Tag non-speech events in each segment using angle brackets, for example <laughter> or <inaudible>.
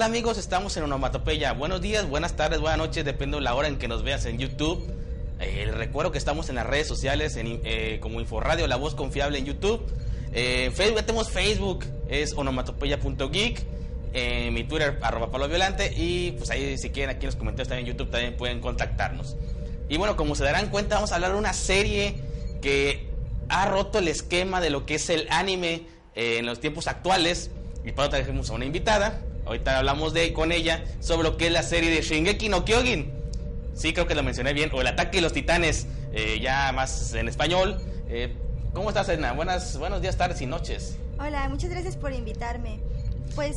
tal amigos? Estamos en Onomatopeya. Buenos días, buenas tardes, buenas noches, depende de la hora en que nos veas en YouTube. Eh, recuerdo que estamos en las redes sociales en, eh, como Inforradio, La Voz Confiable en YouTube. Eh, Facebook, tenemos Facebook, es onomatopeya.geek. Eh, mi Twitter, arroba Pablo Violante. Y pues ahí, si quieren, aquí en los comentarios también en YouTube también pueden contactarnos. Y bueno, como se darán cuenta, vamos a hablar de una serie que ha roto el esquema de lo que es el anime eh, en los tiempos actuales. Y para eso trajimos a una invitada. Ahorita hablamos de con ella sobre lo que es la serie de Shingeki no Kyojin. Sí, creo que lo mencioné bien. O el ataque de los titanes, eh, ya más en español. Eh, ¿Cómo estás, Edna? Buenas, buenos días, tardes y noches. Hola, muchas gracias por invitarme. Pues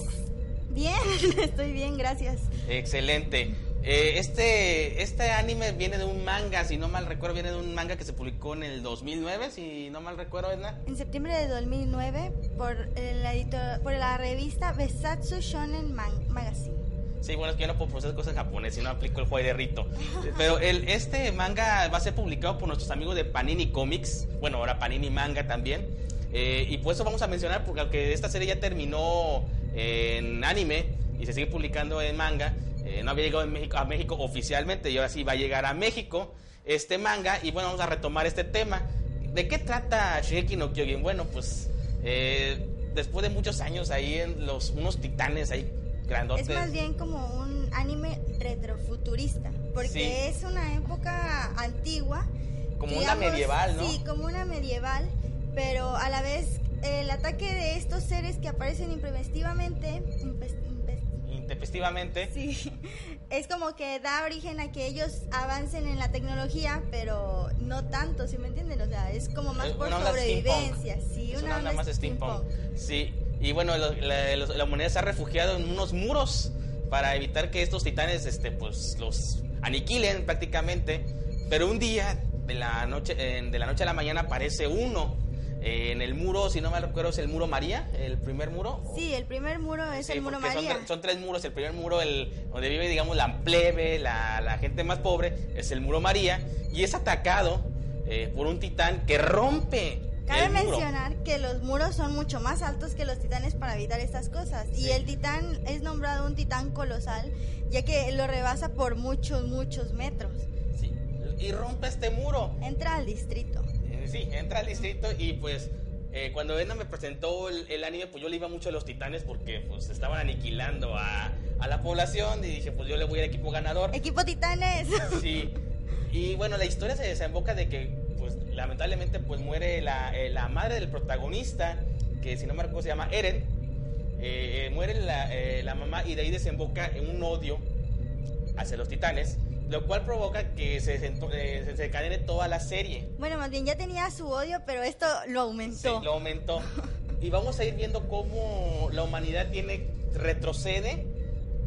bien, <laughs> estoy bien, gracias. Excelente. Eh, este, este anime viene de un manga, si no mal recuerdo, viene de un manga que se publicó en el 2009, si no mal recuerdo, Edna. En septiembre de 2009 por la, editor- por la revista Besatsu Shonen Man- Magazine. Sí, bueno, es que yo no puedo procesar cosas en japonés, si no aplico el juego de rito. <laughs> Pero el, este manga va a ser publicado por nuestros amigos de Panini Comics, bueno, ahora Panini Manga también. Eh, y por eso vamos a mencionar, porque aunque esta serie ya terminó en anime y se sigue publicando en manga, no había llegado México, a México oficialmente y ahora sí va a llegar a México este manga. Y bueno, vamos a retomar este tema. ¿De qué trata Shingeki no Kyojin? Bueno, pues eh, después de muchos años ahí en los unos titanes ahí grandotes. Es más bien como un anime retrofuturista, porque Sí. es una época antigua. Como una medieval, ¿no? Sí, como una medieval, pero a la vez el ataque de estos seres que aparecen intempestivamente. Sí, es como que da origen a que ellos avancen en la tecnología, pero no tanto, ¿sí me entienden? O sea, es como más Eh, por una sobrevivencia, sí, Es una, onda más steampunk. Sí, y bueno, la, los- la humanidad se ha refugiado en unos muros para evitar que estos titanes este, pues, los aniquilen prácticamente. Pero un día, de la noche, de la noche a la mañana, aparece uno. Eh, en el muro, si no me recuerdo, es el muro María, el primer muro. Sí, el primer muro es Sí, el muro son María. tre- Son, tres muros. El primer muro, el, donde vive, digamos, la plebe, la, la gente más pobre, es el muro María. Y es atacado eh, por un titán que rompe Cabe mencionar que los muros son mucho más altos que los titanes para evitar estas cosas. Sí. Y el titán es nombrado un titán colosal, ya que lo rebasa por muchos, muchos metros. Sí, y rompe este muro. Entra al distrito. Sí, entra al distrito y pues eh, cuando Edna me presentó el, el anime, pues yo le iba mucho a los titanes porque pues estaban aniquilando a, a la población y dije, pues yo le voy al equipo ganador. Equipo titanes. <laughs> Sí. Y bueno, la historia se desemboca de que, pues, lamentablemente, pues muere la, eh, la madre del protagonista, que si no me recuerdo se llama Eren. Eh, eh, muere la, eh, la mamá y de ahí desemboca en un odio hacia los titanes, lo cual provoca que se, eh, se desencadene toda la serie. Bueno, más bien ya tenía su odio, pero esto lo Sí, aumentó. lo aumentó. Y vamos a ir viendo cómo la humanidad tiene retrocede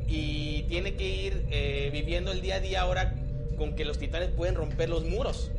y tiene que ir eh, viviendo el día a día ahora con que los titanes pueden romper los muros.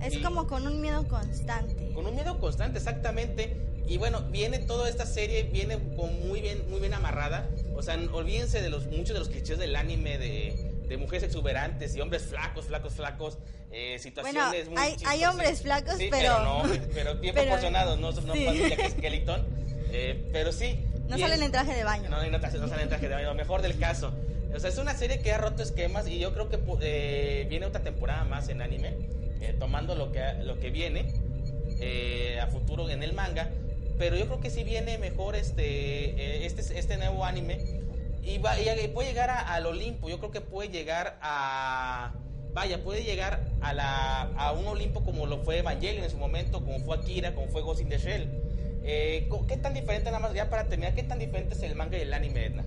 Es Y- como con un miedo constante. Con un miedo constante, exactamente. Y bueno, viene toda esta serie, viene con muy bien, muy bien amarrada. O sea, olvídense de los muchos de los clichés del anime de, de mujeres exuberantes y hombres flacos, flacos, flacos. eh, situaciones Bueno, muy hay- hay hombres flacos, Sí, pero- no, pero <laughs> bien pero- proporcionados, no, no sí. más Jack Skeleton. Eh, pero sí. No salen es- en traje de baño. no, no, no sale en traje de baño, lo mejor del caso. O sea, es una serie que ha roto esquemas y yo creo que eh, viene otra temporada más en anime, eh, tomando lo que, lo que viene eh, a futuro en el manga. Pero yo creo que sí viene mejor este, eh, este, este nuevo anime y, va, y puede llegar a- al Olimpo. Yo creo que puede llegar a, vaya, puede llegar a, la, a un Olimpo como lo fue Evangelion en su momento, como fue Akira, como fue Ghost in the Shell. Eh, ¿Qué tan diferente, nada más ya para terminar, qué tan diferente es el manga y el anime, Edna?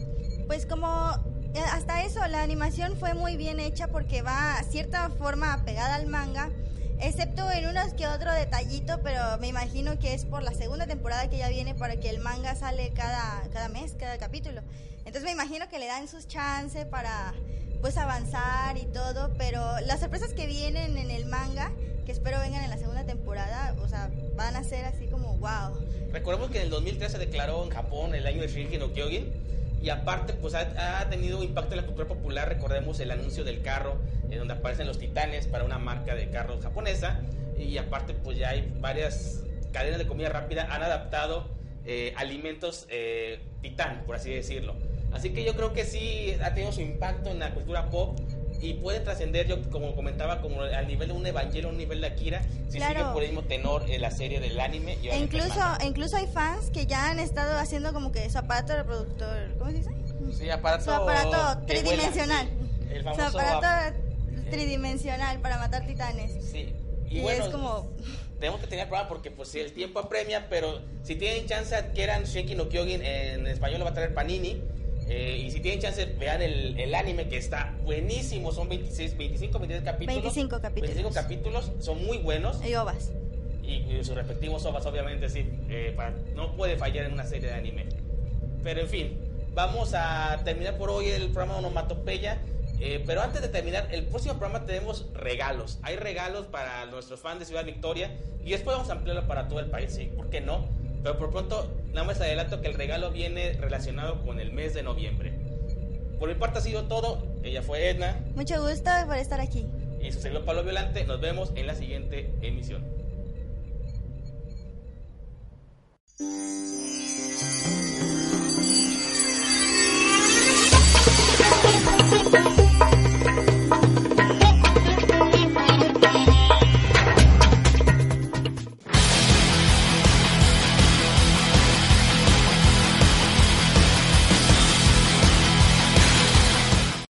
Pues como eh, hasta eso, la animación fue muy bien hecha porque va a cierta forma pegada al manga, excepto en unos que otro detallito, pero me imagino que es por la segunda temporada que ya viene para que el manga sale cada, cada mes, cada capítulo. Entonces me imagino que le dan sus chances para pues avanzar y todo, pero las sorpresas que vienen en el manga, que espero vengan en la segunda temporada, o sea, van a ser así como wow. Recordemos que en el 2013 se declaró en Japón el año de Shingeki no y aparte pues ha, tenido impacto en la cultura popular, recordemos el anuncio del carro en donde aparecen los titanes para una marca de carros japonesa y aparte pues ya hay varias cadenas de comida rápida han adaptado eh, alimentos eh, titán, por así decirlo. Así que yo creo que sí ha tenido su impacto en la cultura pop y puede trascender, yo como comentaba, como al nivel de un Evangelio, un nivel de Akira, si sigue por el mismo tenor en la serie del anime. E incluso, incluso hay fans que ya han estado haciendo como que su aparato reproductor, ¿cómo se dice? Sí, aparato, su aparato tridimensional. el famoso su aparato tridimensional para matar titanes. Sí. Y, bueno, es como... Tenemos que tener prueba porque pues el tiempo apremia, pero si tienen chance adquieran Shinki no Kyojin en español lo va a traer Panini eh, y si tienen chance, vean el, el, anime que está buenísimo. Son 26, 25, 26 capítulos. 25 capítulos. 25 capítulos, son muy buenos. Y ovas. Y, sus respectivos ovas, obviamente, sí. Eh, no puede fallar en una serie de anime. Pero en fin, vamos a terminar por hoy el programa Onomatopeya. Eh, pero antes de terminar, el próximo programa tenemos regalos. Hay regalos para nuestros fans de Ciudad Victoria y después vamos a ampliarlo para todo el país, sí, ¿por qué no? Pero por pronto, nada más adelanto que el regalo viene relacionado con el mes de noviembre. Por mi parte ha sido todo. Ella fue Edna. Mucho gusto por estar aquí. Y su servidor Pablo Violante. Nos vemos en la siguiente emisión.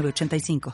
85